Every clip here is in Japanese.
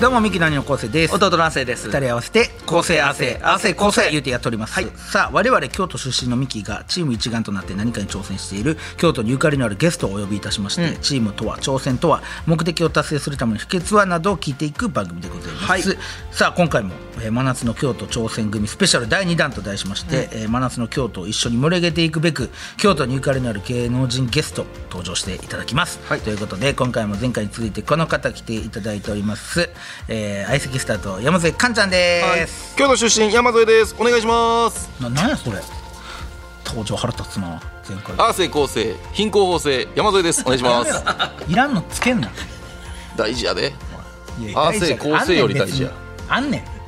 どうもミキの兄の昴生です。弟の亜生です。二人合わせて昴生合わせ合わせ昴生言うてやっております、さあ我々京都出身のミキがチーム一丸となって何かに挑戦している京都にゆかりのあるゲストをお呼びいたしまして、チームとは挑戦とは目的を達成するための秘訣はなどを聞いていく番組でございます、はい。さあ今回も、えー真夏の京都挑戦組スペシャル第2弾と題しまして、えー真夏の京都を一緒に盛り上げていくべく京都にゆかりのある芸能人ゲスト登場していただきます、ということで今回も前回に続いてこの方来ていただいております、えー、相席スタート山添かんちゃんです、京都出身山添です。お願いします。ななんやそれ。登場腹立つな前回。アーセイ構成貧困法制。山添です。お願いします。いらんのつけんな。大事やで。いやアーセイ構成より大事や。あんねん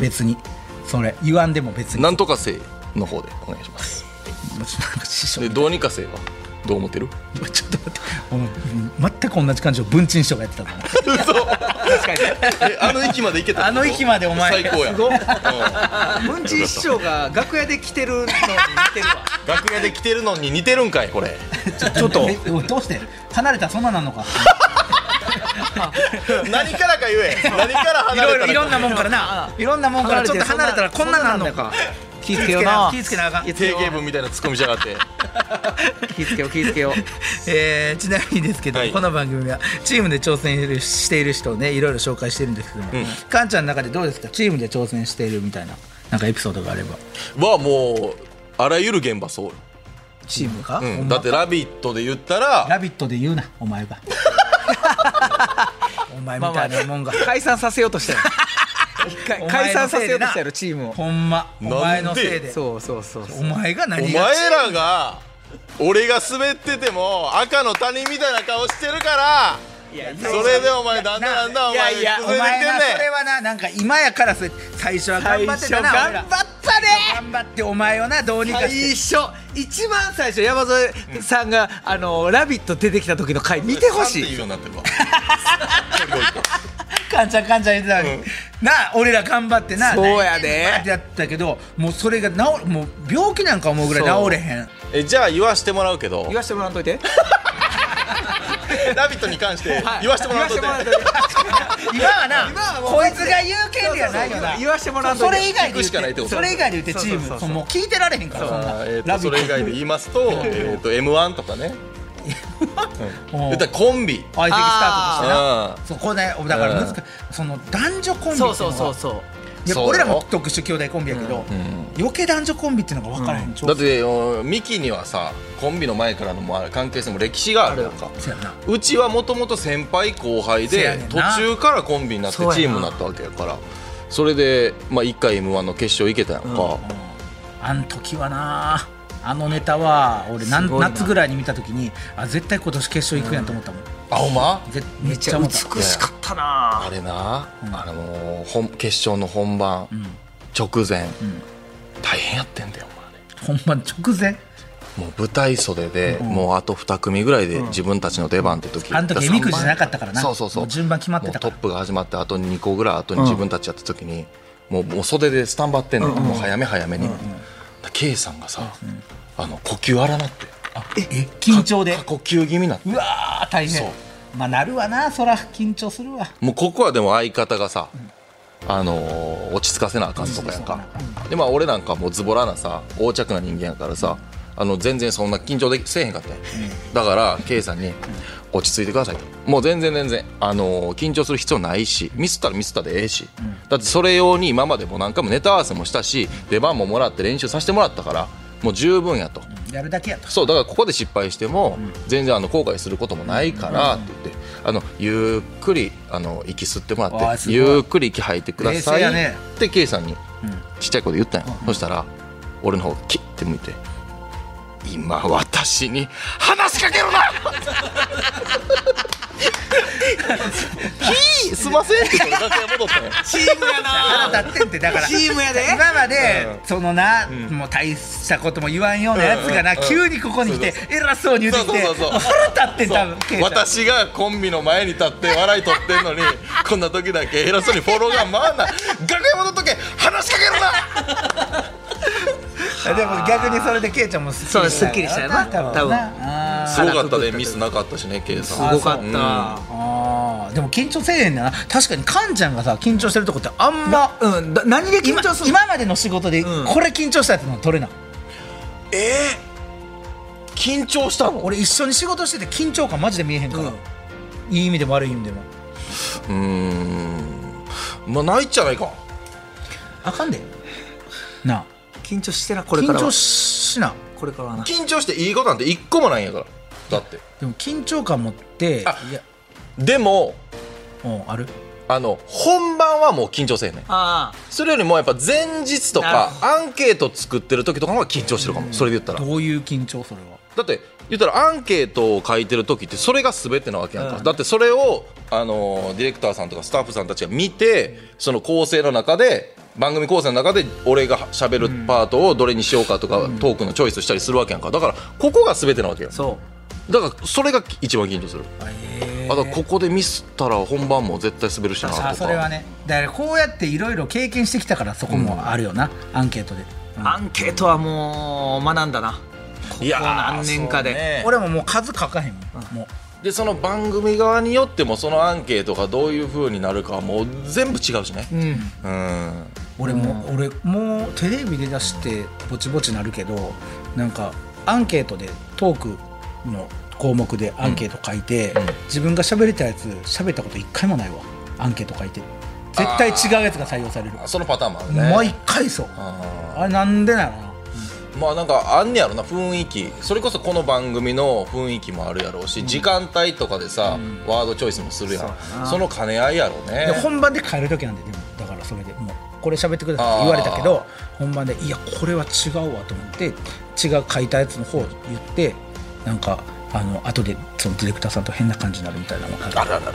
別に。それ言わんでも別に。なんとかせの方でお願いします。でどうにかせは？どう思ってる？ちょっと待って。全く同じ感じを文鎮師匠がやってたから嘘。確かに。えあの域まで行けたあの域までお前。最高や。すごっうん。師匠が楽屋で来てるのに似てるわ。楽屋で来てるのに似てるんかいこれ。ちょっと。どうして？離れたらそんななんのか 何からか言え。何からい離れたいろいろんなもんからな。いろんなもんからちょっと離れたらこんななんのか気ぃつけような。気ぃつけな。あかん。定型文みたいなツッコミしやがって。気ぃつけよう気ぃつけよう。えーちなみにですけど、はい。この番組はチームで挑戦している人をねいろいろ紹介してるんですけども、うん。かんちゃんの中でどうですか？チームで挑戦しているみたいななんかエピソードがあれば。はもうあらゆる現場そうよ、チームか、ほうん。だって「ラビット!」で言ったらラビットで言うなお前が お前みたいなもんが、解散させようとしたよ 解散さのせようとしたよチームを。ほんま。お前のせいで。そうそうそうそう。お前がお何が前らが俺が滑ってても赤の他人みたいな顔してるからそれでお前だんだんだんだんお前いやいやお前がそれねはななんか今やからそれ最初は頑張ってたな。頑張ったね。頑張ってお前をなどうにかして。最初一番最初山添さんが「あのラビット!」出てきた時の回見てほしっ て言ういようになってるわカンちゃんカンちゃん言ってたのに、なあ俺ら頑張ってな。そうやで。ってやったけどもうそれが治るもう病気なんか思うぐらい治れへん。えじゃあ言わしてもらうけど。言わしてもらわんといて「ラビット!」に関してはい。言わしてもらうといて。今はな今はこいつが言う権利はないよな。言わしてもらわんといて。それ以外で聞くしかないってそれ以外で言ってチームそうそうそうそうそのもう聞いてられへんから。そんなえーラビットとそれ以外で言いますとえーと m 1とかね 言ったらコンビ。相席スタートとしてな。あそこねだから難しいその男女コンビっていうのはそういやそう。よ俺らも特殊兄弟コンビやけど、余計男女コンビっていうのが分からへん、ちょだっておミキにはさコンビの前からのも関係性も歴史があるやんか。そうちはもともと先輩後輩で途中からコンビになってチームになったわけやから。それで、まあ、1回 m 1の決勝行けたやんか、あん時はなあのネタは俺な夏ぐらいに見た時にあ絶対今年決勝行くやんと思ったもん、あほんま？ぜめっめっちゃちゃ思った。美しかったな。あれな、あのー本決勝の本番、直前、大変やってんだよお前。ほんま直前？もう舞台袖で、もうあと2組ぐらいで自分たちの出番って時、あの時えみくじじゃなかったからな。そうそうそう。もう順番決まってたトップが始まってあと2個ぐらい後に自分たちやった時に、もうもう袖でスタンバってんの、もう早め早めに、だ K さんがさ、あの呼吸荒なって。ええ緊張で？過呼吸気味になって。うわー大変。そう。まあなるわなそら緊張するわ。もうここはでも相方がさ、あのー落ち着かせなあかんとかやんか、でまあ俺なんかもうズボラなさ横着な人間やからさあの全然そんな緊張でせえへんかったん。や、だから K さんに「落ち着いてください」と。もう全然全然、あのー緊張する必要ないしミスったらミスったでええし、だってそれ用に今までも何回もネタ合わせもしたし出番ももらって練習させてもらったからもう十分やと。やるだけやと。そうだからここで失敗しても全然あの後悔することもないからって言ってあのゆっくりあの息吸ってもらってゆっくり息吐いてください冷静やね。って K さんにちっちゃい声で言ったんよ。そしたら俺の方キッて向いて「今私に話しかけるな! 」ひすませんって。楽屋戻ったんやチームや腹な立ってんってだから。チームやで。今まで、うん。そのな、もう大したことも言わんようなやつがな、うん。うん急にここに来て偉そうに言ってきてそうそうそうもう。腹立ってん。多私がコンビの前に立って笑い取ってんのにこんな時だけ偉そうにフォローが回んな。い楽屋戻っとけ話しかけるなでも逆にそれでケイちゃんもすそうすっきりしたよな。多分すごかったでミスなかったしね K さん。すごかっうんたあー。でも緊張せえへんねんな。確かにカンちゃんがさ緊張してるとこってあんまうん。だ何で緊今張するの？今までの仕事でうん。これ緊張したやつの取れない。えー、緊張したの？俺一緒に仕事してて緊張感マジで見えへんから、うん。いい意味でも悪い意味でも。うーん。まあないんじゃないか。あかんで。なあ緊張してなこれからは。緊張しな。これからはな。緊張していいことなんて一個もないんやから。だって。でも緊張感持ってあいやでもうんある？あの本番はもう緊張せえねそれよりもやっぱ前日とかアンケート作ってる時とかの方が緊張してるかも、それで言ったら。どういう緊張それは？だって言ったらアンケートを書いてる時ってそれが全てなわけやんか、うん。だってそれをあのディレクターさんとかスタッフさんたちが見てその構成の中で番組構成の中で俺が喋るパートをどれにしようかとか、トークのチョイスしたりするわけやんか。だからここが全てなわけよ。あそだからそれが一番緊張する。えあとここでミスったら本番も絶対滑るしなとか。あそれはね。だからこうやっていろいろ経験してきたからそこもあるよな、アンケートで、うアンケートはもう学んだなここいやー何年かで、ね。俺ももう数書かへんもう。でその番組側によってもそのアンケートがどういう風になるかはもう全部違うしね。うん。うん。俺も、俺もうテレビで出してぼちぼちなるけどなんかアンケートでトークの項目でアンケート書いて、うん。自分が喋りたやつ喋ったこと一回もないわ。アンケート書いて。絶対違うやつが採用される。そのパターンもあるね。毎回そう。ああれなんでなのまあなんかあんねやろな雰囲気。それこそこの番組の雰囲気もあるやろうし、時間帯とかでさ、ワードチョイスもするやん。その兼ね合いやろうね。で本番で変える時なんででもだからそれでもうこれ喋ってくださいって言われたけど本番でいやこれは違うわと思って違う書いたやつの方を言ってなんかあの後でそのディレクターさんと変な感じになるみたいなのがある。あるあるな。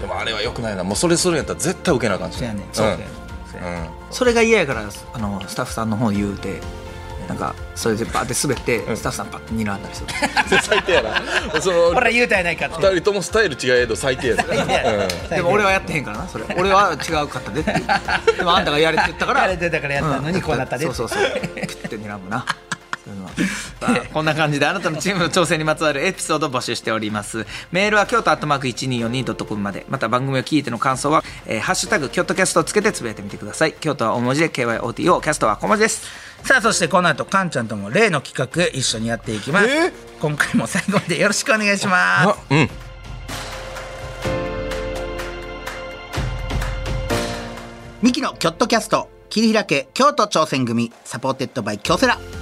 でもあれはよくないな。もうそれするんやったら絶対受けなあかんしそうやねんん。そうやねん。それが嫌やからあのスタッフさんの方言うてなんかそれでバーって滑って、スタッフさんパッて睨んだりする。最低やな。そのほら言うたやないかって二人ともスタイル違えど最低やで、うん。でも俺はやってへんからなそれ。俺は違うかったでって言う。でもあんたがやれって言ったから。やれてたからやったのにこうなったでそうそうそう。ピュッて睨むな こんな感じであなたのチームの挑戦にまつわるエピソードを募集しております。メールは京都アットマーク 1242.com まで。また番組を聞いての感想は「えーハッシュタグ京都キャスト」をつけてつぶやいてみてください京都は大文字で KYOTO キャストは小文字ですさあそしてこの後カンちゃんとも例の企画一緒にやっていきます、えー今回も最後までよろしくお願いしますあうんミキのキョットキャスト切り開け京都挑戦組 supported by 京セラ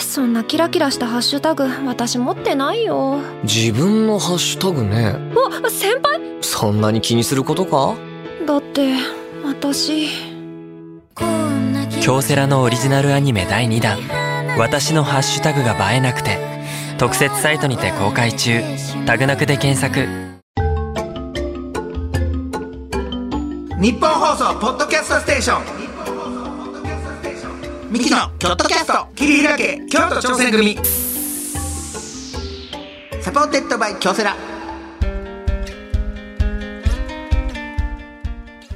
そんなキラキラしたハッシュタグ私持ってないよ。自分のハッシュタグね。あ、先輩？そんなに気にすることか？だって、私。京セラのオリジナルアニメ第2弾「私のハッシュタグが映えなくて」特設サイトにて公開中。タグなくで検索。ニッポン放送ポッドキャストステーションミキのキョットキャスト。切り開け京都挑戦組。 supported by 京セラ。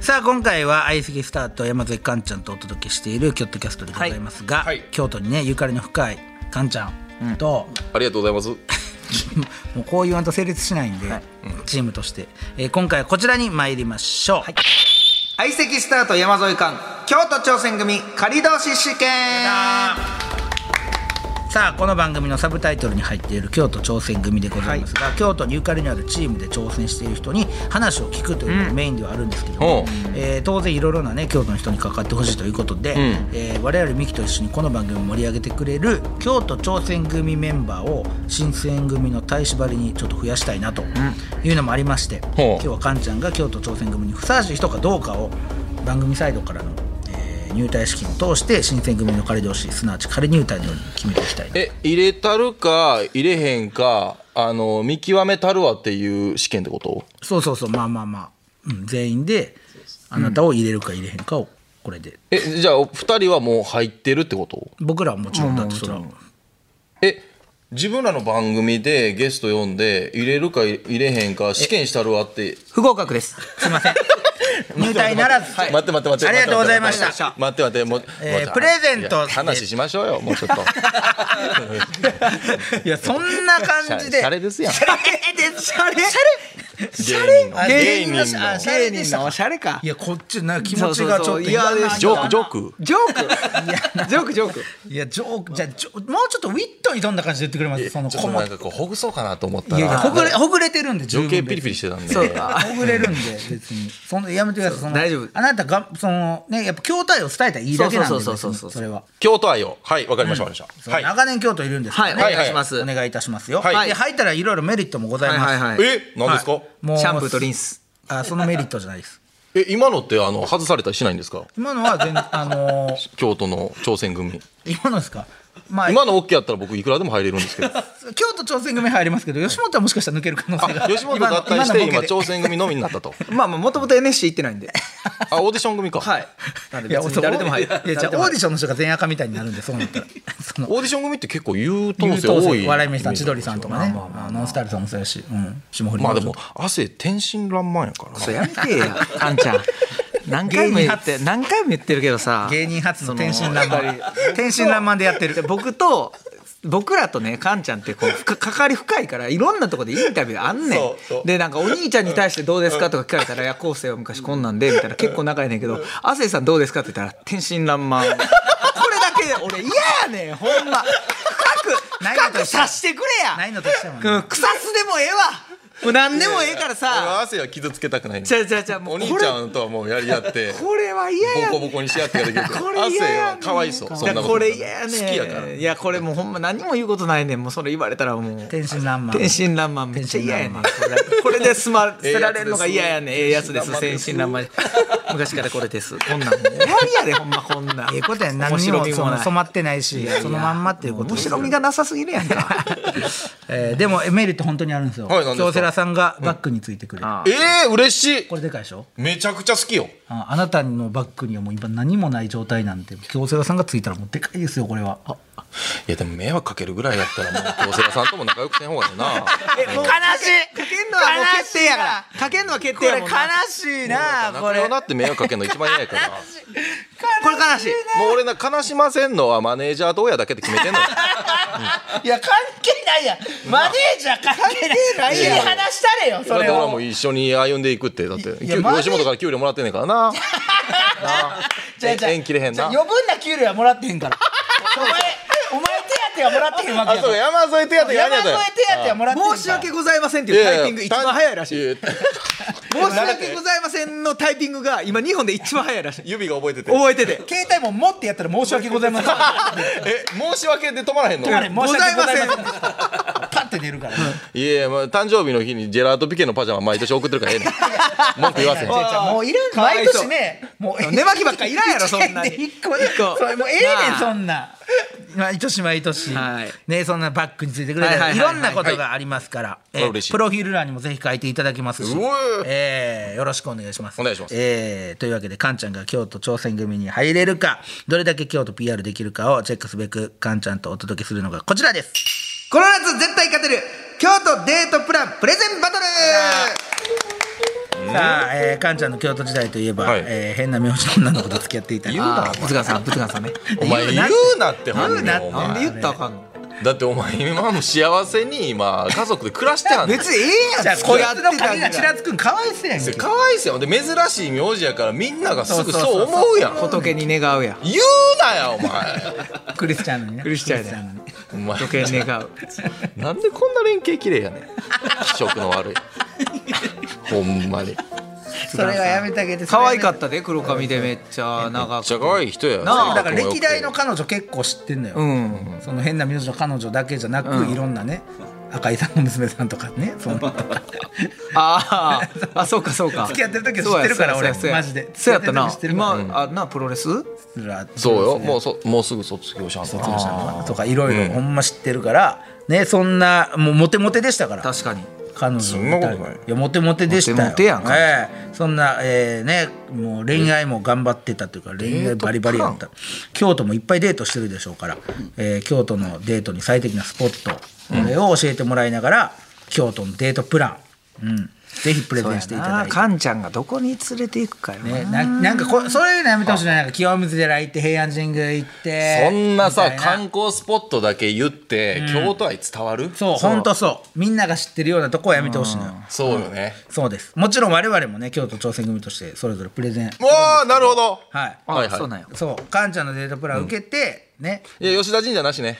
さあ今回は相席スタート山添かんちゃんとお届けしているキョットキャストでございますが、はい。はい京都にねゆかりの深いかんちゃんと、ありがとうございます。もうこう言わんと成立しないんで、チームとして、えー今回はこちらに参りましょう、相席スタート山添館京都挑戦組仮同士試験。ささあこの番組のサブタイトルに入っている京都挑戦組でございますが、京都にゆかりのあるチームで挑戦している人に話を聞くというのがメインではあるんですけども、う。んえー当然いろいろなね京都の人に関わってほしいということで、えー我々ミキと一緒にこの番組を盛り上げてくれる京都挑戦組メンバーを新選組の大縛りにちょっと増やしたいなというのもありまして、ほう。今日はカンちゃんが京都挑戦組にふさわしい人かどうかを番組サイドからの、えー入隊試験を通して新選組の仮同士すなわち仮入隊のように決めていきたいなえ入れたるか入れへんかあの見極めたるわっていう試験ってこと？そうそうそう。まあまあまあ、うん、全員であなたを入れるか入れへんかをこれで、えじゃあ2人はもう入ってるってこと？僕らはもちろんだってそれはえ自分らの番組でゲスト呼んで入れるか入れへんか試験したるわって。不合格です。すいません 入隊ならず、待って待って待って。ありがとうございました。待って待って。待ってもうプレゼント。話しましょうよ。もうちょっと。いやそんな感じで。シャレですやん。シャレですシャレシャ芸人の？芸芸人の。人のシャレでしたおしゃれか。いやこっちなんか気持ちがちょっと嫌ですジョーク。ジョーク？ジョーク？ジョークジョーク。いやジョーク。じゃあジョもうちょっとウィットに富んだ感じで言ってくれます？そのちょっと細なんかこうほぐそうかなと思ったいやいやらほぐれほぐれてるんで余計ピリピリしてたんで。そう。かほぐれるんで別に。そのやめてください。その大丈夫。あなたがそのねやっぱ京都愛を伝えたらいいだけなんでそうそうそれは。京都愛を。はいわかりましたわかりました。はい。長年京都いるんですはいお願いしますお願いいたしますよ。はい。で入ったらいろいろメリットもございます。はいはいはい。え何ですか？もうシャンプーとリンス。あそのメリットじゃないです。え今のってあの外されたりしないんですか？今のは全然あのー 京都の挑戦組。今のですか？まあ今の OK やったら僕いくらでも入れるんですけど。京都挑戦組入りますけど吉本はもしかしたら抜ける可能性が。あ吉本合体して今のボケで挑戦組のみになったと。まあまあもともと NSC 行ってないんで。あオーディション組か。はい。なんで誰でも入る。いやじゃあオーディションの人が全赤みたいになるんでそうなったら。その。オーディション組って結構優等生多い。生笑い飯さん千鳥さんとかね。まあまあまあノンスタイルさんもそうやし。うん。霜降りまあでも汗天真爛漫やからそれなやめてや。あんちゃん。何回も言って何回も言ってるけどさ。芸人初の天真爛漫。天真爛漫でやってる。で僕と僕らとねカンちゃんってこう関わり深いからいろんなところでインタビューあんねん。でなんかお兄ちゃんに対してどうですか？とか聞かれたら「いや昴生は昔こんなんで」みたいな。結構仲いいねんけど「亜生さんどうですか?」って言ったら「天真爛漫」これだけで俺嫌やねんほんま。深く深く察してくれや。ないのとしてもね。うん。草津でもええわもう何でもええから俺さは汗は傷つけたくないちゃうちゃうちゃうもうお兄ちゃんとはもうやり合ってこれは嫌やボコボコにし合ってができるけど汗はかわいそう。そんなこといやこれ嫌やね好きやから。いやこれもうほんま何も言うことないねん。もうそれ言われたらもう。天真爛漫。天真爛漫。めっちゃ嫌やねん。こ天れこれで済まええやつです。捨てられるのが嫌やねん。ええやつです。天真爛漫。昔からこれです。こんなん。もう終わりやでほんまこんなん。ええことや何もそ白みもない。の染まってないしそのまんまっていうこと面白みがなさすぎるやんか。えーでもえメリット本当にあるんですよ。はい何ですか？京セラさんがバッグについてくれる。ええ嬉しい。これでかいでしょ？めちゃくちゃ好きよ。ああなたのバッグにはもう今何もない状態なんで京セラさんがついたらもうでかいですよこれはいやでも迷惑かけるぐらいやったらもう京セラさんとも仲良くせん方がいいな。えもう悲しい。かけんのはもう決定やから。かけんのは決定やもんな。しい仲良なって迷惑かけるの一番嫌やから。こ れ悲しい。もう俺な悲しませんのはマネージャーと親だけで決めてんのよ。いや関係ないやん。マネージャー関係ないやん。話したれよそだって俺はれをもう一緒に歩んでいくってだって。いやマネー吉本から給料もらってんねんからな。なじゃあじゃあ縁切れへんな。余分な給料はもらってへんから手当はもらってへんわけあそう山添手当や山んやったよ添手当はもらってへんから。申し訳ございませんっていうタイピング一番早いらしい申し訳ございませんのタイピングが今日本で一番早いらしい。指が覚えてて。覚えてて。携帯も持ってやったら申し訳ございません。え申し訳で止まらへんの？ございません。パッて出るからいやいや、まあ、誕生日の日にジェラートピケのパジャマ毎年送ってるからええねん。文句言わせん。もういるかわいそう。毎年ねもう。寝巻きばっかいらんやろ そんなに。一個で一個。それもうええねなんあ。そんな。毎年毎年、はい。ねそんなバッグについてくれたり、はいはいはいろんなことがありますから、えーあ嬉しい。プロフィール欄にもぜひ書いていただきますし。うわー、えーよろしくお願いします。お願いします。えーというわけでカンちゃんが京都挑戦組に入れるかどれだけ京都 PR できるかをチェックすべくカンちゃんとお届けするのがこちらです。この夏絶対勝てる京都デートプランプレゼンバトルさあ、えー、カンちゃんの京都時代といえば、はい。えー変な名字の女の子と付き合っていたり。言うなあーぶつかんさんぶつかんさんねお前言うなってほん言うなお前。なんで言ったらあかんの？だってお前今も幸せに今家族で暮らしてやんねん別にええじゃあやんこいつのってたがちら。つくんかわいそうやんけかわいそうやんで珍しい名字やからみんながすぐそう思うやん。仏に願うやん。言うなよお前。クリスチャンのにねクリスチャンやねお前。仏に願う。なんでこんな連携綺麗やねん。気色の悪い。ほんまにそれはやめてあげて。可愛かたったで黒髪で。めっちゃ長く。めっちゃ可愛い人や。なあだから歴代の彼女結構知ってんのよ、うん。その変な名字の彼女だけじゃなく、うん。いろんなね赤井さんの娘さんとかね そんな。とかあああそうかそうか。付き合ってる時は知ってるから俺マジで。そうやったな。付き合ってる時知ってるから。今あなプロレス？そうよ。もうそもうすぐ卒業しはん卒業しとかいろいろほんま知ってるから。ねそんなもうモテモテでしたから。確かに彼女そんなことない。いやモテモテでしたよ。モテモテやんかええ。そんな、えーねもう恋愛も頑張ってたというか恋愛バリバリやった。京都もいっぱいデートしてるでしょうから、えー京都のデートに最適なスポットこれを教えてもらいながら京都のデートプラン、うん、ぜひプレゼンしていただいて。カンちゃんがどこに連れて行くかよな。ね、ななんかこそういうのやめてほしいな。なんか清水寺行って平安神宮行って。そんなさ観光スポットだけ言って、京都愛伝わる？そう本当そう。みんなが知ってるようなとこはやめてほしいの。よそうよね、そう。です。もちろん我々もね京都挑戦組としてそれぞれプレゼン。わあなるほど。はい。あはいはい。そうなんや。そう。カンちゃんのデートプラン受けて、ね。いや吉田神社なしね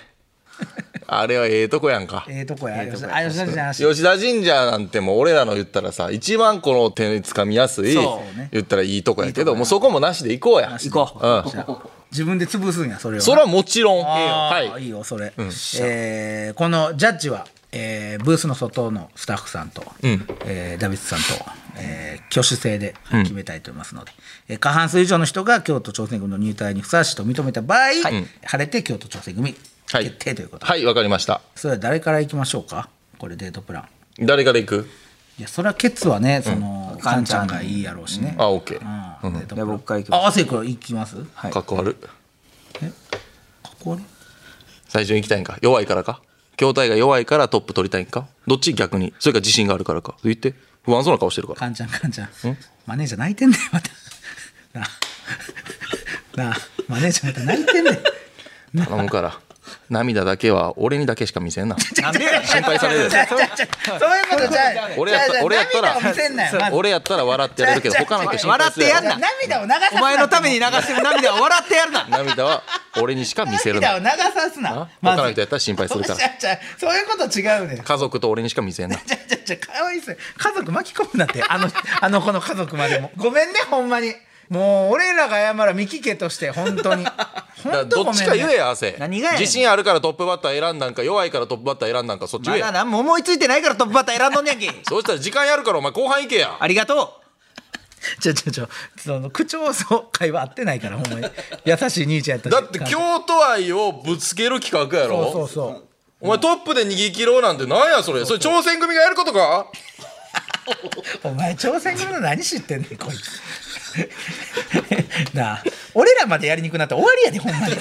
あれはええとこやんか。ええとこや。吉田あ吉田じゃなし吉田神社なんてもう俺らの言ったらさ一番この手につかみやすいそうね。言ったらいいとこやけどもうそこもなしで行こうや。行こう。うん。自分で潰すんやそれをそれはもちろん。はい。いいよそれ、えーこのジャッジは、えーブースの外のスタッフさんと、ん。えーダビッドさんと、えー挙手制で決めたいと思いますので、えー過半数以上の人が京都挑戦組の入隊にふさわしいと認めた場合、晴れて京都挑戦組。はい決定ということで、はいわかりました。それは誰からいきましょうか？これデートプラン。誰から行く？いやそれはケツはねその、カンちゃんがいいやろうしね、あオッケー。うん。デートプラン。じゃあ僕から行きます。あ亜生君いきます？はい。かっこ悪い。これ最初に行きたいんか？弱いからか？筐体が弱いからトップ取りたいんか？どっち逆に？それか自信があるからか？言って。不安そうな顔してるから。カンちゃんカンちゃん？マネージャー泣いてんだよまた。なあ。なあ。マネージャーまた泣いてんだよ。頼むから涙だけは俺にだけしか見せんな。心配されるそういうことじゃう俺やった俺やった。ら涙を見せんなよまず。俺やったら笑ってやれるけど他の人心配する。笑ってやんな。涙を流さすな。お前のために流してる。涙を笑ってやるな。涙は俺にしか見せるな。涙を流さすな。他の人やったら心配するから。そういうこと違うね。ん家族と俺にしか見せんな。ちゃうちゃうちゃうかわいそう。家族巻き込むなってあのあの子の家族までも。ごめんねほんまにもう俺らが謝ら三木家として本当に。本当どっちか言えや汗何がやねん。自信あるからトップバッター選んだんか弱いからトップバッター選んだんかそっち言えやまだ何も思いついてないからトップバッター選んどんねやんけ。そうしたら時間やるからお前後半行けや。ありがとちょちょちょその口調そう会話合ってないからほんまに。優しい兄ちゃんやったし。だって京都愛をぶつける企画やろ。そうそうそう。お前トップで逃げ切ろうなんてなんやそれ。それ挑戦組がやることか？お前挑戦組の何知ってんねんこいつ なあ。俺らまでやりにくなったら終わりやでほんまに。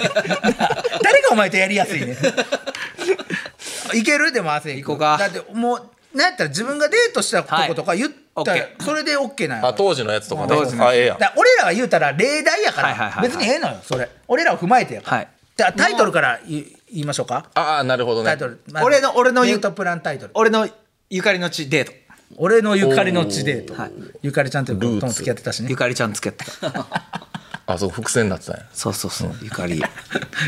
誰がお前とやりやすいねん。いける？でも汗行こうか。だってもうなんやったら自分がデートしたとことか言ったら、はいオッケそれで OK なんやあ当時のやつとかね。当時のあええやんだから俺らが言うたら例題やから、はいはいはいはい。別にええのよそれ。俺らを踏まえてやから、はい。じゃあタイトルから言い言いましょうか？ああなるほどね。タイトル、まず俺の俺のデートプランタイトル。俺のゆかりの地デート俺のゆかりの地デート、はいゆかりちゃんというとも付き合ってたしね。ゆかりちゃんつけてた。あそう伏線になってたんや。そうそうそう。ゆかり。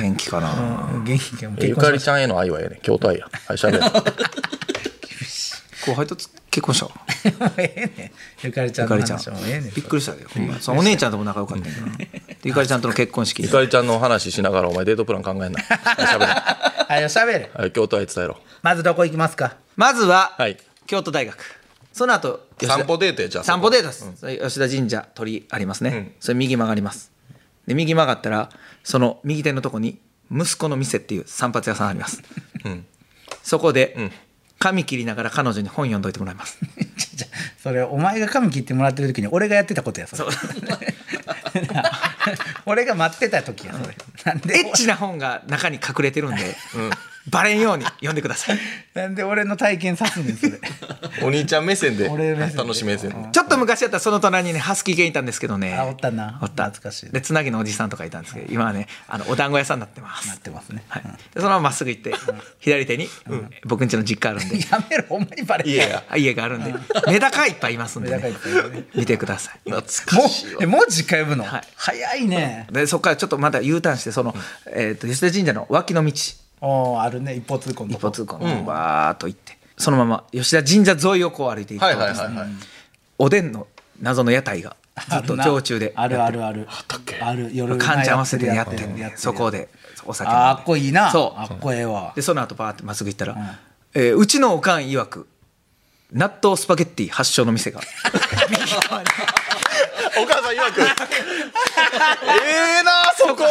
元気かな。うん。元気がもうゆかりちゃんへの愛はええね京都愛や。はいしゃべれ後輩とつ結婚したわた ええねん。ゆかりちゃんのゆかりちゃん。話もええねん。びっくりしたよ。ほんま。お姉ちゃんとも仲良かったんやけどなでゆかりちゃんとの結婚式。ゆかりちゃんの話しながらお前デートプラン考えんな。はいしゃべれ。はいしゃべるはい京都愛伝えろ。まずどこ行きますか？まずは、はい。京都大学その後散歩デートやじゃあ散歩デートです、それ吉田神社鳥居ありますね、それ右曲がります。で右曲がったらその右手のとこに息子の店っていう散髪屋さんあります、そこで、髪切りながら彼女に本読んどいてもらいます。それお前が髪切ってもらってる時に俺がやってたことやそれ。俺が待ってた時やそれ。なんでエッチな本が中に隠れてるんで、バレんように読んでください。なんで俺の体験さすねんそれ。お兄ちゃん目線で俺目線で。楽しみ目線で。ちょっと昔やったらその隣にねハスキー犬いたんですけどね。あおったな。おった。懐かしい。でつなぎのおじさんとかいたんですけど今はねあのお団子屋さんになってます。なってますね、はい、でそのまままっすぐ行って左手に僕ん家の実家あるんで。やめろほんまにバレ家家があるんで。メダカいっぱいいますんで、メダカいね。見てください。懐もかしいうわえもう実家呼ぶの、はい。早いね。でそこからちょっとまた U ターンしてその、えー、と吉田神社の脇の道おーあるね。一方通行の一歩通行のわーっと行って、そのまま吉田神社沿いをこう歩いていくとはいですね、はいはいはいおでんの謎の屋台がずっと常駐であるあるある。ある。夜患者合わせてやってる。る。そこでお酒あっこいいな。そう。あっこええわ。でその後バーってまっすぐ行ったら、えーうちのおかん曰く納豆スパゲッティ発祥の店が。お母さん曰く。ええなそこ。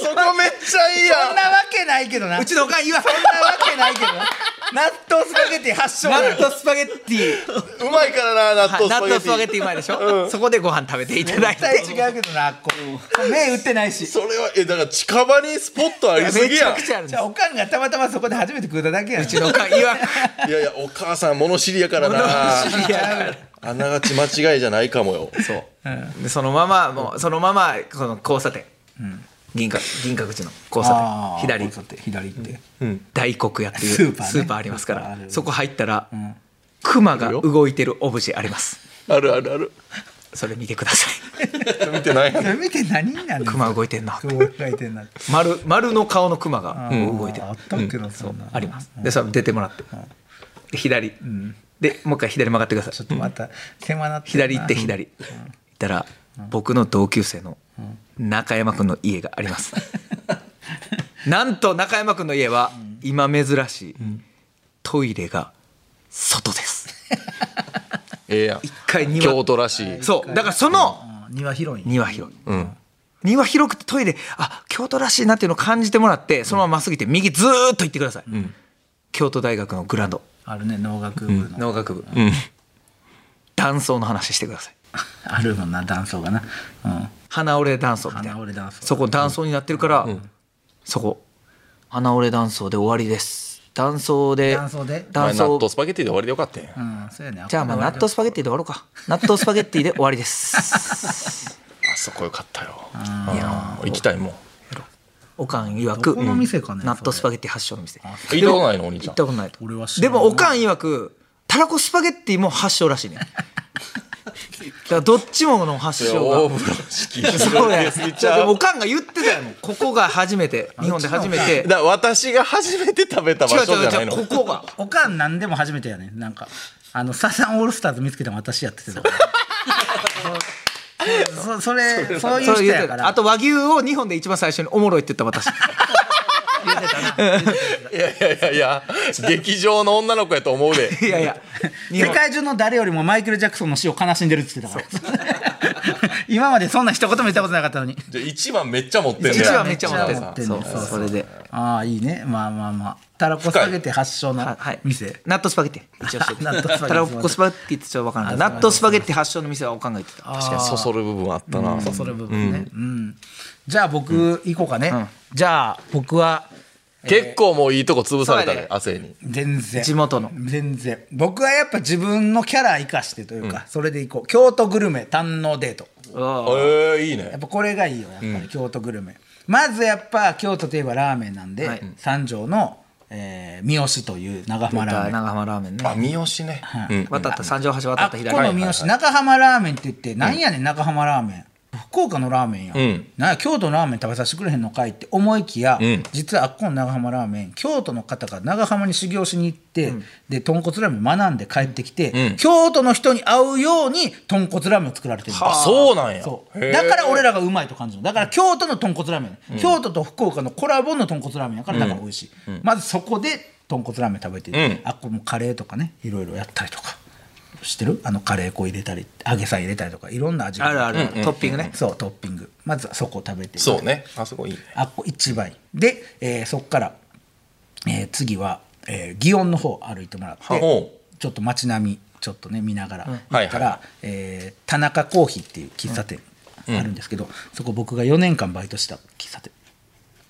そこめっちゃいいやそんなわけないけどな。うちのおかん曰くそんなわけないけどな。納豆スパゲッティ発祥。納豆スパゲッティ。うまいからな納はい豆スパゲッティ。納豆スパゲッティうまいでしょ、そこでご飯食べていただいて。絶対違うけどなこ目打ってないし。それはえだから近場にスポットありすぎめちゃくちゃあるおかんがたまたまそこで初めて食うただけやん。うちのおかん曰く。いやいやお母さん物知りやからな知りやあながち間違いじゃないかもよ。そう、でそのままもうそのままこの交差点、銀閣銀閣寺の交差点。左。交差点。左行って、大黒屋っていうスーパーね。スーパーありますから。そこ入ったら、熊が動いてるオブジェあります。あるあるある。それ見てください。見てないそれ見て何になるの？熊動いてんな。丸丸の顔の熊が動いてる。あったっけどそんなあります。でそれ出てもらって。で左でもう一回左曲がってください。ちょっとまた狭なってる左な行って左。行ったら僕の同級生の中山君の家があります。なんと中山君の家は今珍しいトイレが外です。ええやん。一回庭。京都らしい。そう。だからそのうん。庭広い庭広い。うん。庭広くてトイレあ京都らしいなっていうのを感じてもらってそのまままっすぐ行って右ずーっと行ってください、京都大学のグランドあるね農学部の、農学部。うん。断層の話してください。あるもんな断層がな、うん、花折れ断層みたいな。花折れ断層。そこ断層になってるから、そこ。花折れ断層で終わりです。断層で断層で。断層。納豆スパゲッティで終わりでよかったん。やうん、そうやね。じゃあまあ納豆スパゲッティで終わろうか。納豆スパゲッティで終わりです。あそこよかったよ。うん。行きたいもんおかん曰くどこの店かね納豆スパゲッティ発祥の店。行ったことないのお兄ちゃん。行ったことないでもおかん曰くたらこスパゲッティも発祥らしいね。だからどっちもの発祥が。大風呂敷そうや。おかんが言ってたよもうここが初めて。日本で初めて。だから私が初めて食べた場違う所じゃないの。違う違う。ここが。おかん何でも初めてやねなんかあのサザンオールスターズ見つけたの私やってた。か ら そそれそういうそ人やから。あと和牛を日本で一番最初におもろいって言った私。言ってたないや。いやいやいや。劇場の女の子やと思うで。いやいや。日世本界中の誰よりもマイケル・ジャクソンの死を悲しんでるって言ってたから今までそんな一言も言ったことなかったのに。じゃ番めっちゃ持ってんね一番めっちゃ持ってんそうねそうそうそれで。ああいいね。まあまあまあ。たらこスパゲティ発祥のははい。店、納豆スパゲッテ。ィ一応して納豆スパゲテ。ィたらこスパゲッティってちょっと分からない納豆スパゲッテ。ィ発祥の店はおかんが言ってた確かにそそる部分あったな。そそる部分ね、うん。じゃあ僕行こうかね、じゃあ僕は結構もういいとこ潰されたねそうやね亜生に。全然。地元の。全然。僕はやっぱ自分のキャラ生かしてというか、それで行こう。京都グルメ堪能デートええいいね。やっぱこれがいいよやっぱり京都グルメ、まずやっぱ京都といえばラーメンなんで、はい。三条の、えー三好という長浜ラーメン。長浜ラーメンあね三好ね。うん。渡った三条橋渡あった左ここの三好中浜ラーメンって言ってなんやねん中浜ラーメン福岡のラーメンや、ん。なんや京都のラーメン食べさせてくれへんのかいって思いきや、ん。実はあっこの長浜ラーメン京都の方が長浜に修行しに行って、で豚骨ラーメン学んで帰ってきて、うん。京都の人に合うように豚骨ラーメンを作られてる。あそうなんや。だから俺らがうまいと感じる。だから京都の豚骨ラーメン、京都と福岡のコラボの豚骨ラーメンやからだから美味しい、まずそこで豚骨ラーメン食べて、うん。あっこもカレーとかねいろいろやったりとか知ってる？あのカレー粉入れたり揚げさん入れたりとかいろんな味が。あるあるトッピングね。そうトッピング。まずはそこを食べてそうね。あそこいいね。あっこ一番いい。で、えーそっから、えー次は、えー祇園の方歩いてもらってほちょっと街並みちょっとね見ながら行ったら、はいはえー田中コーヒーっていう喫茶店あるんですけど、そこ僕が4年間バイトした喫茶店。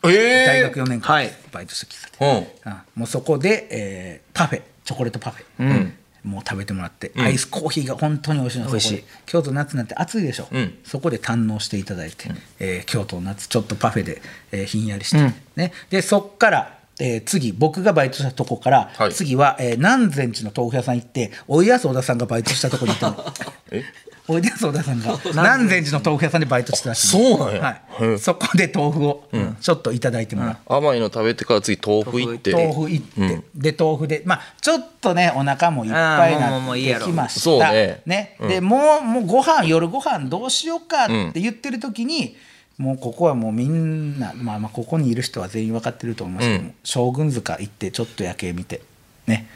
え大学4年間はい。バイトした喫茶店、うん。うん。もうそこで、えーパフェチョコレートパフェ、もう食べてもらって、アイスコーヒーが本当に美味しいの。美味しい。京都の夏なんて暑いでしょ、うん。そこで堪能していただいて、えー京都の夏ちょっとパフェで、えーひんやりして、ね、でそっからえー次僕がバイトしたとこから、はい。次は、えー南禅寺の豆腐屋さん行っておいでやす小田さんがバイトしたとこに行ったの。え？おいでやす小田さんが 南禅寺の豆腐屋さんでバイトしてたらしい。そうなんや。はい、そこで豆腐をちょっといただいてもらって、甘いの食べてから次豆腐行って。豆腐行って、で豆腐でまあちょっとねお腹もいっぱいなっもういいやろ。てきましたそうねでもうもうご飯夜ご飯どうしようかって言ってる時に、もうここはもうみんな、まあ、まあここにいる人は全員分かってると思いますけども、うん。将軍塚行ってちょっと夜景見てね。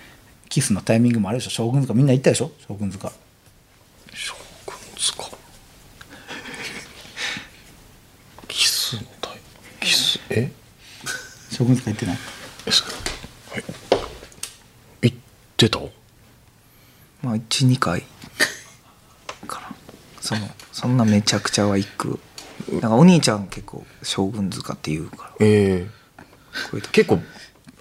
キスのタイミングもあるでしょ。将軍塚みんな行ったでしょ。将軍塚将軍塚キスのタイキスえ将軍塚行ってない？はい。行ってた？まあ12回。かな。そのそんなめちゃくちゃは行く。なんかお兄ちゃん結構将軍塚って言うから。ええ。こういう時結構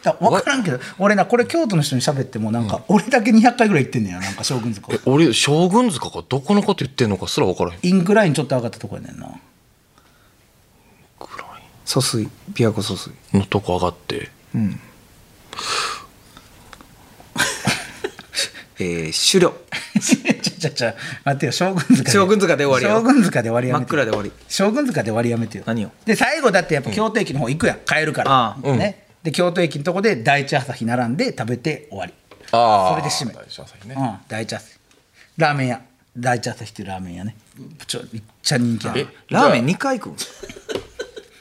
だ分からんけど俺なこれ京都の人に喋ってもなんか俺だけ200回ぐらい行ってんねや。なんか将軍塚。え俺将軍塚がどこのこと言ってんのかすら分からへん。インクラインちょっと上がったとこやねんな疎水琵琶湖疎水。いのとこ上がって。うん。えー、狩猟。ちゃちゃちゃ待ってよ将軍塚将軍塚で終わりよ。将軍塚で終わりや真めって暗で終わり。将軍塚で終わりやめてよ。何よで最後だってやっぱ京都駅の方行くやん。帰るから、ああね。で京都駅のとこで第一朝日並んで食べて終わり。ああそれで締め。大事朝日ね。うん。第一朝日。ラーメン屋。第一朝日っていうラーメン屋ね。ちょめっちゃ人気あえるラーメン2回行くん？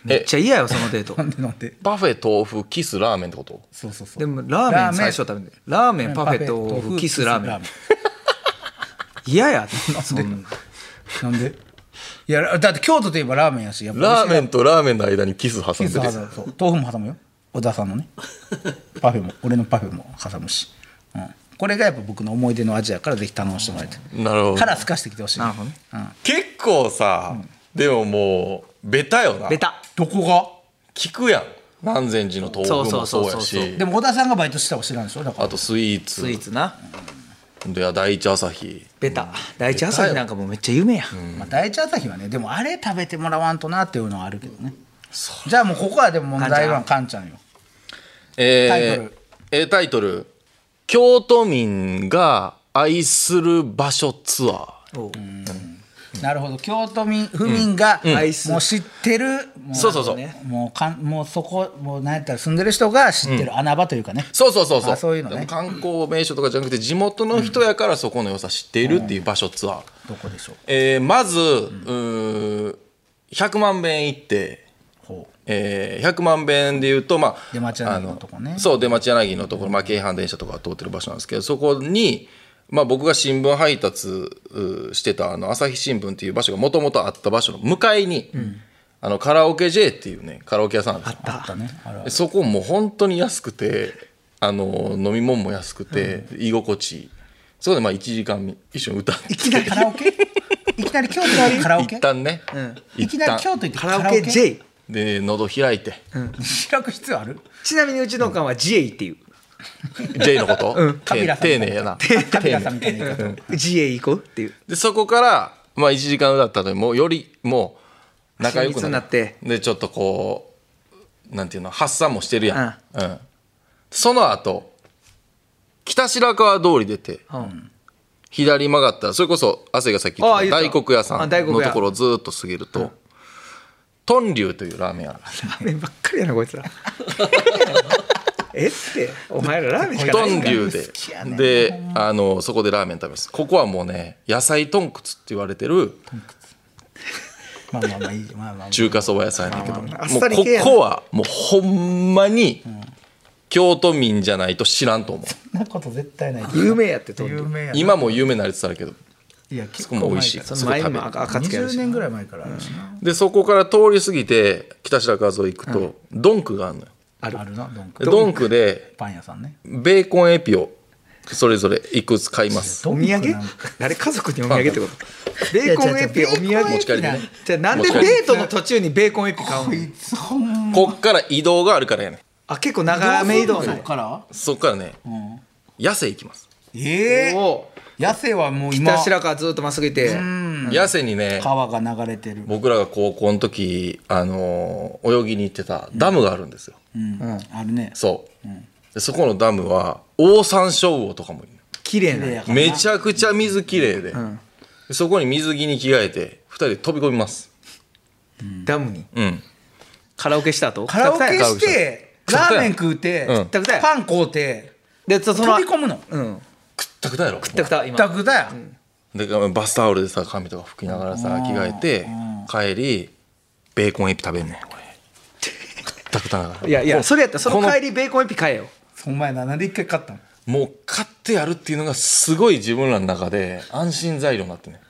めっちゃ嫌よそのデート。なんでなんで？パフェ豆腐キスラーメンってことそうそうそう。でもラーメン最初食べてラーメンパフェと豆腐キスラーメン。嫌やそんな。なんで？いやだって京都といえばラーメンやしやっぱ。ラーメンとラーメンの間にキス挟んでて挟む。そう。豆腐も挟むよ。小田さんのね。パフェも。俺のパフェも挟むし、うん、これがやっぱ僕の思い出の味やからぜひ頼んしてもらいたい。なるほど。腹すかしてきてほしい。なるほどね。うん、結構さ、でももうベタよな。ベタどこが？聞くやん。南禅寺の豆腐もそうやそうそうそう。そうし。でも小田さんがバイトしてたか知らんでしょ？だから。あとスイーツ。スイーツな。で第一朝日。ベタ。第一朝日なんかもうめっちゃ有名やまあ、第一朝日はねでもあれ食べてもらわんとなっていうのはあるけどね。じゃあもうここはでも問題はカンちゃんよ。えータイトル。えータイトル。京都民が愛する場所ツアー。おうなるほど。京都民府民が、アイスもう知ってるもそうそうそう。ねもうかんもうそこもう何やったら住んでる人が知ってる穴場というかね、そうそうそうそう。あそういうのね。観光名所とかじゃなくて地元の人やからそこの良さ知っているっていう場所ツアー、どこでしょう？えーまず、うー100万遍行ってほえー100万遍でいうと、まあ、出町柳のとこね。そう出町柳のところ、まあ、京阪電車とかが通ってる場所なんですけどそこに、まあ、僕が新聞配達うしてたあの朝日新聞っていう場所がもともとあった場所の向かいに、あのカラオケ J っていうねカラオケ屋さんあるんですよ。うあったね。そこも本当に安くてあの飲み物も安くて、居心地いいそこでまあ1時間一緒に歌って。いきなりカラオケ？いきなり京都行ってカラオケ？一旦ね、いきなり一旦京都行ってカラオケ J で喉開いて、開く必要ある？ちなみにうちのおかんは J っていう J のこと、カビラさん丁寧やな。カビラさんみたいな。言い方 J 行こうっていう。でそこから、まあ、1時間歌ったのにもうよりもう仲良くなって。でちょっとこうなんていうの発散もしてるやん、うん。その後北白川通り出て、ん。左曲がったらそれこそ亜生がさっき言ってた大黒屋さんあ大黒屋。のところをずーっと過ぎると豚龍というラーメン屋がある。ラーメンばっかりやなこいつら えってお前らラーメンしかないん。か豚龍で。であのそこでラーメン食べます。ここはもうね野菜豚骨って言われてるまあまあまあいいまあまあまあ。中華そば屋さんやねんけど。もまあまああ。っうこさり系やなこはもうほんまに京都民じゃないと知らんと思う。そんなこと絶対ない。有名やってとんで有名やな今も有名になりつつあるけど。いや結そこも美味しい。その前にも赤赤つけある20し年ぐらい前からあるしな、でそこから通り過ぎて北白川沿い行くと、ドンクがあるのよある。あるなドンク。でドンクでパン屋さんね。ベーコンエピをそれぞれいくつ買います？お土産？誰家族にお土産ってこと？ベーコンエピお土産？持ち帰りでね。じゃあなんでデートの途中にベーコンエピ買うの？こっから移動があるからやね。あ結構長め移動そねっから？そっからね、痩せ行きます。ええお痩せはもう今。北白川ずっとまっすぐ行って痩せにね川が流れてる。僕らが高校の時、あのー泳ぎに行ってたダムがあるんですよ、うん。あるね。そう、でそこのダムはオオサンショウウオとかもいる綺麗な。めちゃくちゃ水きれいで,、でそこに水着に着替えて2人で飛び込みます。ダムに？うん。カラオケした後？カラオケしてラーメン食うてうんくたくたやパン買うてでその飛び込むの。うん。くったくたやろ。くたくた今。くたくたやでバスタオルでさ髪とか拭きながらさ着替えて 帰りベーコンエピ食べんねん。俺くったくたながら。いやいやそれやったらそこのの帰りベーコンエピ買えよ。お前ななんで一回買ったのもう買ってやるっていうのがすごい自分らの中で安心材料になってね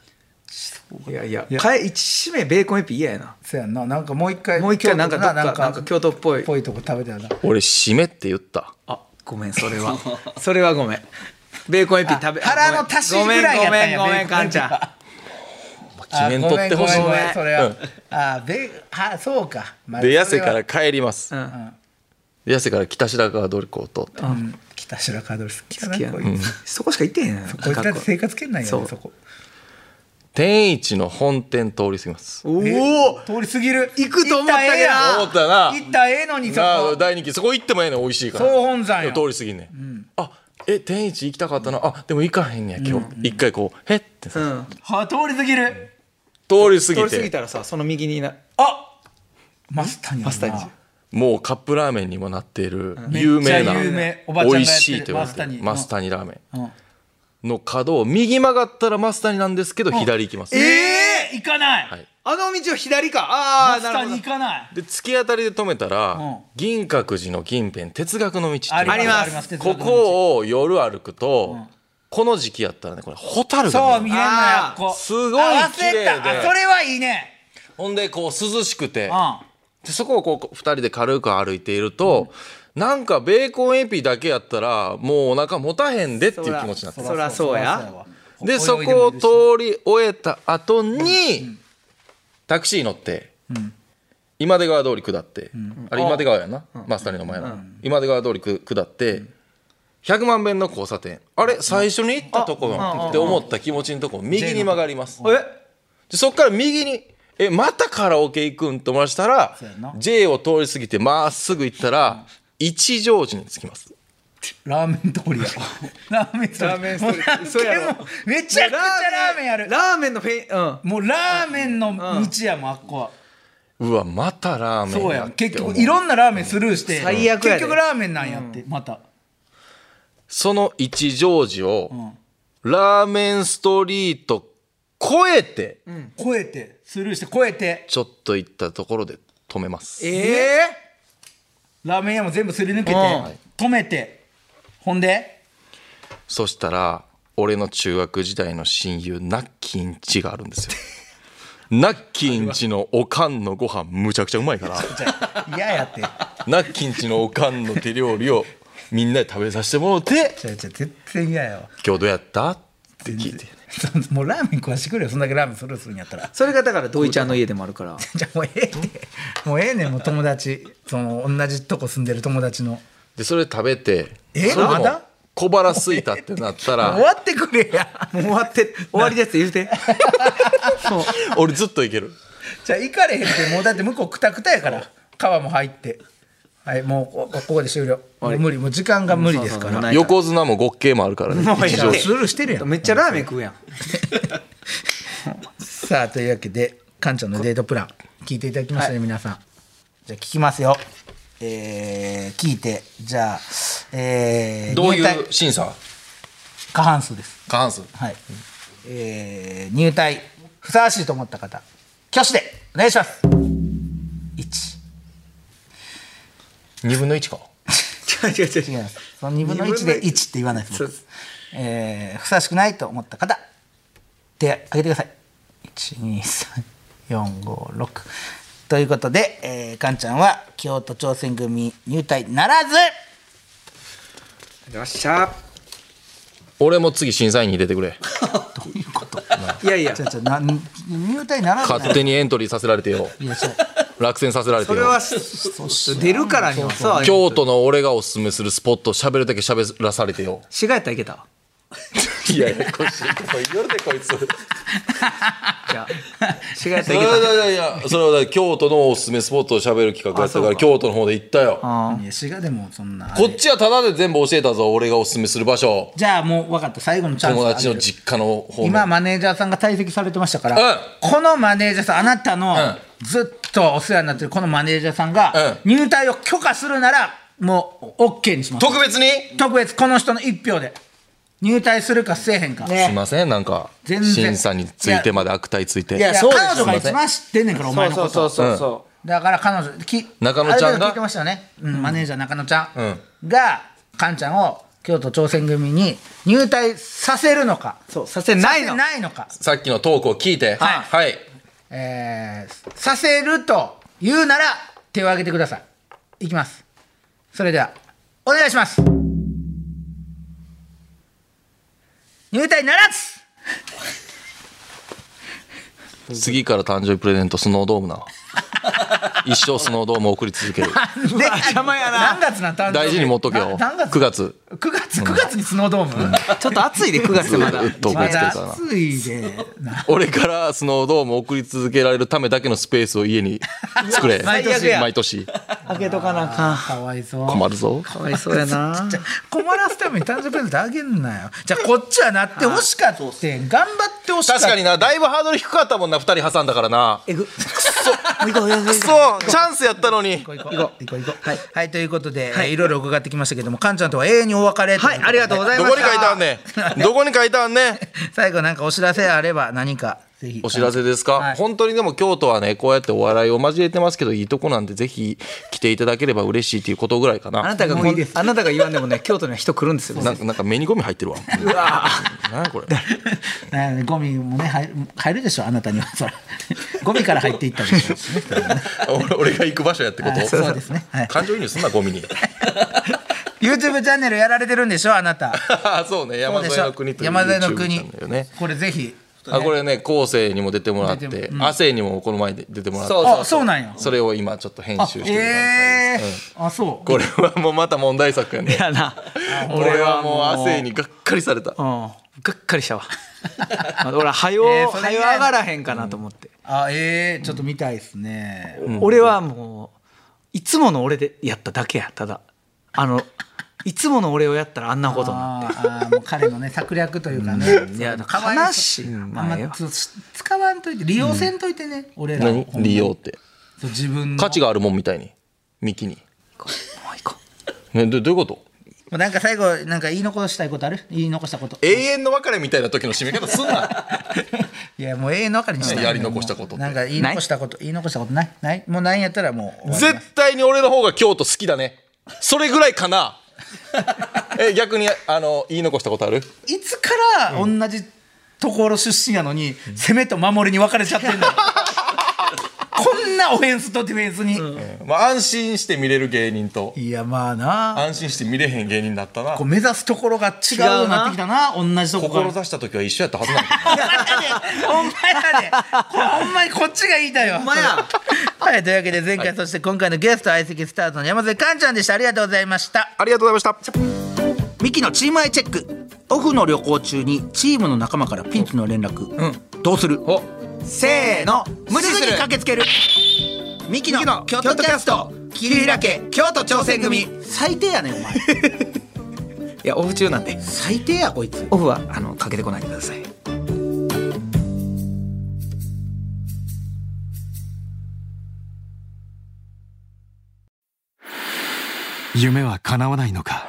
いやいや買え一締めベーコンエピ嫌やな。そうやんな。なんかもう一回もう一回なんかどっか京都なんか京都っぽい。ぽいとこ食べたよな。俺締めって言った。あごめんそれは。それはごめんベーコンエピ食べあ腹の足しぐらいやったんやごめんごめんごめんベーコンちゃん。記念取ってほしい。ねそれは、うん。あそうか、まあで痩せから帰ります、ん。で痩せから北白川通りこう通って、うん。北白川通り好きやな好きやな。こいつ、そこしか行ってへんやん。こいつだって生活圏内やそう。ねそこ。天一の本店通り過ぎます。おえお通り過ぎる。行くと思ったやん。思ったな。行ったらええのにそこ。大人気そこ行ってもええねん美味しいから。総本山や通り過ぎんねん、あえ天一行きたかったな。あでも行かへんねや今日、一回こうへってさ。うん。は通り過ぎる。通り過ぎ通り過ぎてたらさその右になあマスターにマスターにもうカップラーメンにもなっている有名な美味しいと言われてるマスタニマスタニラーメうん。ンの角を右曲がったらマスタニなんですけど左行きます、ええ行かない、はい。あの道は左か。あマスターにあなるほど。行かない。で突き当たりで止めたら、うん。銀閣寺の近辺哲学の道ってあります。あります。ここを夜歩くと、この時期やったらねこれホタルそうが見える見えんのすごいあ綺麗で。それはいいね。ほんでこう涼しくて、うん。でそこをこう2人で軽く歩いていると、なんかベーコンエピだけやったらもうお腹持たへんでっていう気持ちになってそらそうや。でそこを通り終えた後に、タクシー乗って、今出川通り下って、あれ今出川やな、マスタリの前の、今出川通りく下って、100万遍の交差点。あれ最初に行ったとこよって思った気持ちのとこ右に曲がります。え？でそっから右にえまたカラオケ行くんと思いましたら J を通り過ぎてまっすぐ行ったら一乗寺に着きます。ラーメン通りや。ラーメン通り。ラーメン通り。もめちゃくちゃラーメンある。ラーメンのフェイうん。もうラーメンの道やもんあっこは。うわまたラーメンそうや結局いろんなラーメンスルーして。最悪結局ラーメンなんやってまた。その一乗寺を、ラーメンストリート越えて、超えてスルーして超えて。ちょっと行ったところで止めます。えラーメン屋も全部すり抜けてうん。止めてほんで？そしたら俺の中学時代の親友ナッキンチがあるんですよ。ナッキンチのおかんのご飯むちゃくちゃうまいから。嫌やって。ナッキンチのおかんの手料理をみんなで食べさせてもらうち ゃう全然嫌やわ「今日どうやった?」って聞いて もうラーメン食わしてくれよ。そんだけラーメンスルーするんやったら。それがだから土井ちゃんの家でもあるから。じゃあもうええってもうええねん。もう友達その同じとこ住んでる友達の。でそれ食べてえ？それでもまだ？小腹すいたってなった終らわってくれや。もう終わって終わりです言うて。もう。俺ずっといける。じゃあ行かれへんってもうだって向こうくたくたやから。皮も入ってはいもうこここで終了。もう無理。もう時間が無理ですから。そうそうそう。横綱も極刑もあるからね。もうスルーしてるやん。めっちゃラーメン食うやん。さあというわけで館長のデートプラン聞いていただきましたね、皆さん。じゃあ聞きますよ。えー、聞いて。じゃあえー、どういう審査？過半数です。過半数。はい、えー、入隊。ふさわしいと思った方。挙手でお願いします1 2分の1か？違う違う違う。違いますその2分の1で1って言わないです。ですえー、ふさわしくないと思った方手挙げてください。12345ということで、えー、かんちゃんは京都挑戦組入隊ならず。よっしゃ。俺も次審査員に入れてくれ。いやいや。じゃじゃな入隊なら勝手にエントリーさせられてよ。いやそう落選させられてよ。それは出るからにはさ京都の俺がおすすめするスポット喋るだけ喋らされてよ。滋賀やったらいけた？いやいやこいつ言われてこいつ。じゃあ滋賀やったいらいけた？やいやいやそれは京都のおすすめスポットを喋る企画やったから京都の方で行ったよ。あいや滋賀でもそんなこっちはタダで全部教えたぞ俺がおすすめする場所。じゃあもう分かった最後のチャンス友達の実家の方面。今マネージャーさんが退席されてましたから、うん。このマネージャーさんあなたのんずっとお世話になってるこのマネージャーさんが入隊を許可するならもう OK にします。特別に？特別この人の一票で。入隊するかせえへんか、すいません？なんか全然。審査についてまで悪態ついて。いや彼女が一番知ってんねんからお前のこと。そうそうそう。そだから彼女き中野ちゃんが？聞いてましたよね、うんマネージャー中野ちゃん、うん。がカンちゃんを京都挑戦組に入隊させるのか。うそうさせないの。させないのか。さっきのトークを聞いて。はい。はいえーさせると言うなら手を挙げてください。いきます。それではお願いします。入隊ならず。次から誕生日プレゼントスノードームな。一生スノードームを送り続ける。で邪魔やな。何月な大事に持っとけよ。な何月？9月。9月9月にスノードーム、ちょっと暑いで9月でまだ。と送まだりつけるからな暑いでな俺からスノードームを送り続けられるためだけのスペースを家に作れ毎年毎年開けとかなあかん。かわいそう。困るぞ。かわいそうやな。じゃ困らすために誕生日プレゼントあげんなよじゃあこっちはなってほしかって頑張ってほしかった。確かにな。だいぶハードル低かったもんな2人挟んだからな。えぐ。もう 行こう行こう行こう。そ。う。チャンスやったのに。行こう行こう。行こう行こうはい、はい、ということで、い、いろいろ伺ってきましたけどもかんちゃんとは永遠にお別れはい。ありがとうございどこました。に書いてあんねん。どこに書いてあんねん。最後なんかお知らせあれば何かお知らせですか、はい。本当にでも京都はねこうやってお笑いを交えてますけどいいとこなんでぜひ来ていただければ嬉しいっていうことぐらいかな。あなたがあなたが言わんでもね京都には人来るんですよ。なんかなんか目にゴミ入ってるわ。うわ何やこれ？ねゴミもね入る入るでしょあなたには。それゴミから入っていったでしょ 俺俺が行く場所やってこと、はいそうですね。はい。感情移入すんなゴミに。YouTube チャンネルやられてるんでしょあなた。そうね山添の国という山添の YouTube 国これぜひあこれね後世にも出てもらって出ても亜生にもこの前で出てもらってそうあそうなんや。それを今ちょっと編あ集してるえです、えあそう。これはもうまた問題作やね。やな。俺はもう亜生にがっかりされた。うん。がっかりしたわ。俺は早うえーそれ早う上がらへんかなと思って。あええちょっと見たいですね、俺はもういつもの俺でやっただけやただ。あのいつもの俺をやったらあんなことになって。あーあーもう彼のね策略というかね、いやかわいそう。悲しいあんまあええわ。ま使わんといて利用せんといてね、俺ら利用って。そう自分の。価値があるもんみたいに。ミキに、もう行こね、どどういうこと？もうなんか最後なんか言い残したいことある？言い残したこと。永遠の別れみたいな時の締め方すんな。いやもう永遠の別れにしたい。やり残したことなんか言い残したこと言い残したこと。ない？ない？もうないんやったらもう絶対に俺の方が京都好きだね。それぐらいかな え逆にあの言い残したことある？いつから同じところ出身やのに、攻めと守りに分かれちゃってんの？なオフェンスとディフェンスに、まあ安心して見れる芸人と。いやまあな。安心して見れへん芸人だったな。こう目指すところが違うようになってきたな。同じとこから志した時は一緒やったはずなんだ ほんまやで。これほんまにこっちが言いたいよほんまや。はいというわけで前回、そして今回のゲスト相席スタートの山添かんちゃんでした。ありがとうございました。ありがとうございました。ミキのチームアイチェック。オフの旅行中にチームの仲間からピンチの連絡、どうする？せーの。無視すぐに駆けつけるミキの京都キャスト桐平家京都挑戦組。最低やねんお前。いやオフ中なんで。最低やこいつ。オフはあのかけてこないでください。夢は叶わないのか。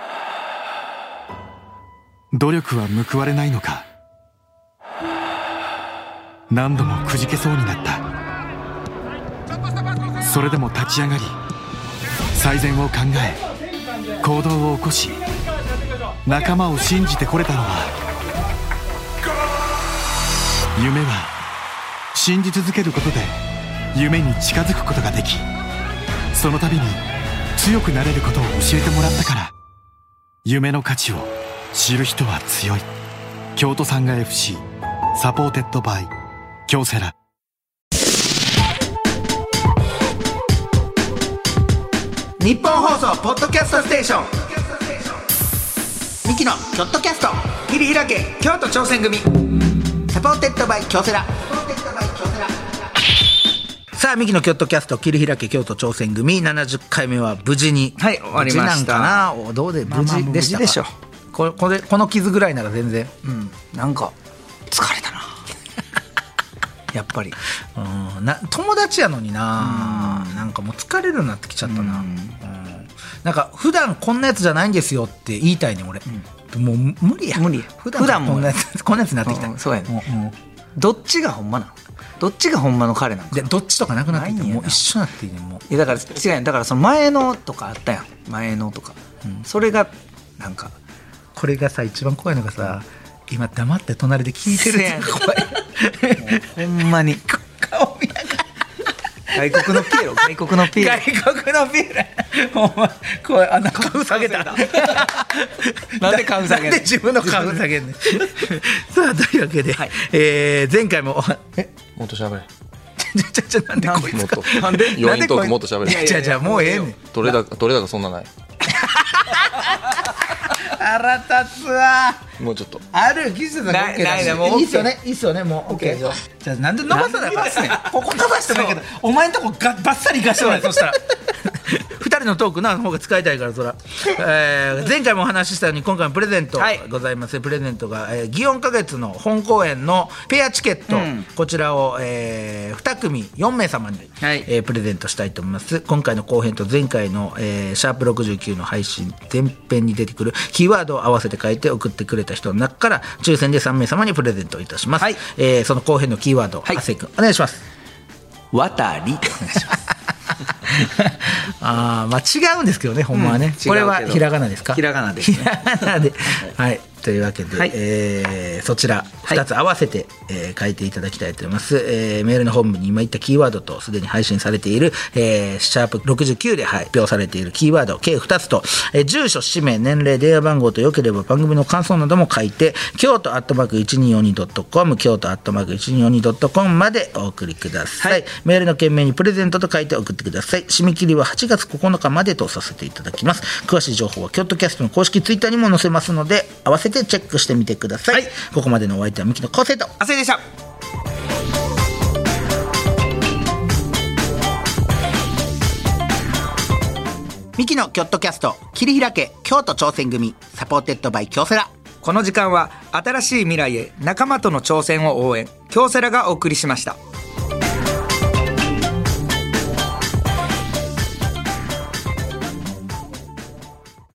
努力は報われないのか。何度もくじけそうになったそれでも立ち上がり最善を考え行動を起こし仲間を信じてこれたのは夢は信じ続けることで夢に近づくことができその度に強くなれることを教えてもらったから夢の価値を知る人は強い。京都サンガ FC supported by 京セラ。ニッポン放送ポッドキャストステーション。ミキのキョットキャスト。切り開け京都挑戦組。 supported by 京セラ。さあミキの京都キャスト切り開け京都挑戦組。70回目は無事に。はい終わりました。無事なんかな？おどうで無事でしたか、まあでしょ。ここれこの傷ぐらいなら全然。うん。なんか疲れた。なやっぱり。うん。な友達やのにな。なんかもう疲れるようになってきちゃったな、うん。なんか普段こんなやつじゃないんですよって言いたいね俺、もう無理や。無理や。普段こんなやつ こんなやつになってきた、うんそうやね。もうもうどっちがほんまなん？どっちがほんまの彼なんか？でどっちとかなくなってきてもう一緒になっていいねもう。いやだから違うやん。だからその前のとかあったやん。前のとか、それがなんか。これがさ一番怖いのがさ今黙って隣で聞いてるやつが怖いほんまに。顔見ながら外国のピエロ？外国のピエロ？外国のビールほんまこれあなんか下げた。なんで顔下げんの？なんで自分の顔下げんねんさあというわけで、はい。えー前回もえ？もっと喋れ。ちょちょちょなんでこいつなんで？余韻トークもっと喋れ。いやいやじゃあもうええねん。取れ高取れ高そんなない 腹立つわ。もうちょっと。ある技術がない。ないないもういいっすよね。いいっすよね。もう OK じゃあなんで伸ばさないなんで伸ばすね。んここ伸ばしてないけどお前んとこがバッサリいかしてもらえ。そした。ら二人のトークの方が使いたいからそら、えー前回もお話ししたように今回もプレゼントはい。ございます、プレゼントが、えー、祇園花月の本公演のペアチケット、うん。こちらを、え2組4名様に、はい。えープレゼントしたいと思います。今回の後編と前回の、えーシャープ69の配信前編に出てくるキーワードを合わせて書いて送ってくれた人の中から抽選で3名様にプレゼントいたします、はい。えーその後編のキーワード、はい。君お願いします。渡り。あーまあ違うんですけどねほんまはね、うん。これはひらがなですか？ひらがなですね。ひらがなで。はいというわけで、はい。えーそちらはい。2つ合わせて、えー書いていただきたいと思います、えーメールの本文に今言ったキーワードとすでに配信されている、えーシャープ69で発表されているキーワード計2つと、えー住所氏名年齢電話番号とよければ番組の感想なども書いて京都アットマーク 1242.com 京都アットマーク 1242.com までお送りください、はい。メールの件名にプレゼントと書いて送ってください。締め切りは8月9日までとさせていただきます。詳しい情報は京都キャストの公式ツイッターにも載せますので合わせてチェックしてみてください、はい。ここまでのお相手はミキの昴生と。亜生でした。ミキのキョットキャスト切り開け京都挑戦組 supported by 京セラ。この時間は新しい未来へ仲間との挑戦を応援京セラがお送りしました